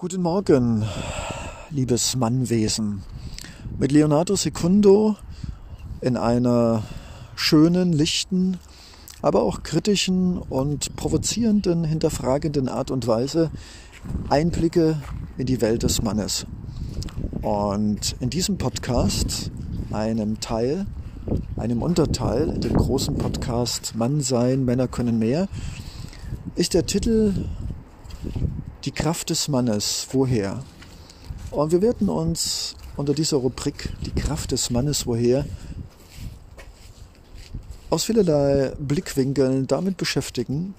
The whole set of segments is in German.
Guten Morgen, liebes Mannwesen. Mit Leonardo Secundo in einer schönen, lichten, aber auch kritischen und provozierenden, hinterfragenden Art und Weise Einblicke in die Welt des Mannes. Und in diesem Podcast, einem Teil, einem Unterteil dem großen Podcast Mann sein, Männer können mehr, ist der Titel die Kraft des Mannes, woher? Und wir werden uns unter dieser Rubrik Die Kraft des Mannes, woher aus vielerlei Blickwinkeln damit beschäftigen,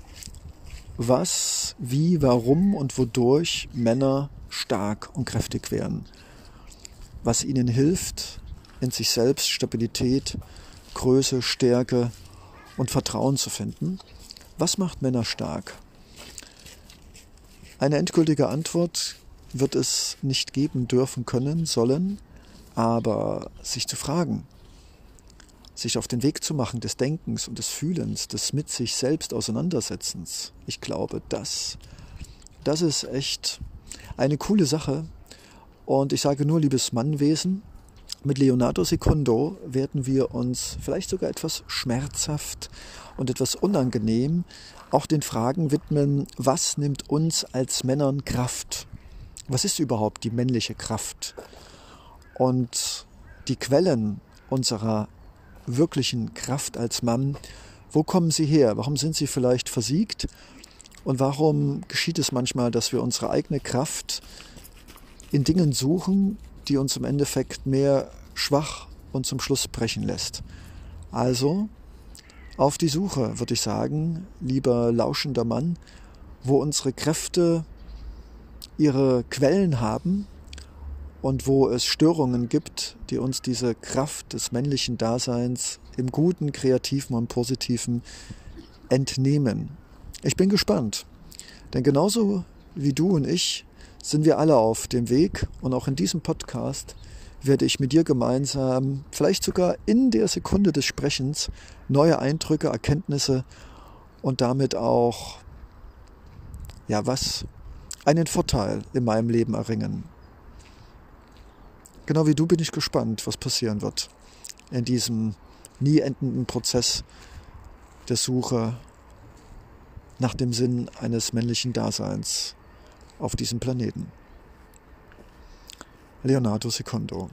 was, wie, warum und wodurch Männer stark und kräftig werden. Was ihnen hilft, in sich selbst Stabilität, Größe, Stärke und Vertrauen zu finden. Was macht Männer stark? Eine endgültige Antwort wird es nicht geben dürfen können, sollen, aber sich zu fragen, sich auf den Weg zu machen des Denkens und des Fühlens, des mit sich selbst Auseinandersetzens, ich glaube, das, das ist echt eine coole Sache. Und ich sage nur, liebes Mannwesen, mit Leonardo Secundo werden wir uns vielleicht sogar etwas schmerzhaft und etwas unangenehm auch den Fragen widmen, was nimmt uns als Männern Kraft? Was ist überhaupt die männliche Kraft? Und die Quellen unserer wirklichen Kraft als Mann, wo kommen sie her? Warum sind sie vielleicht versiegt? Und warum geschieht es manchmal, dass wir unsere eigene Kraft in Dingen suchen, die uns im Endeffekt mehr schwach und zum Schluss brechen lässt? Also auf die Suche, würde ich sagen, lieber lauschender Mann, wo unsere Kräfte ihre Quellen haben und wo es Störungen gibt, die uns diese Kraft des männlichen Daseins im Guten, Kreativen und Positiven entnehmen. Ich bin gespannt, denn genauso wie du und ich sind wir alle auf dem Weg und auch in diesem Podcast werde ich mit dir gemeinsam, vielleicht sogar in der Sekunde des Sprechens, neue Eindrücke, Erkenntnisse und damit auch, ja, was, einen Vorteil in meinem Leben erringen. Genau wie du bin ich gespannt, was passieren wird in diesem nie endenden Prozess der Suche nach dem Sinn eines männlichen Daseins auf diesem Planeten. Leonardo Secondo.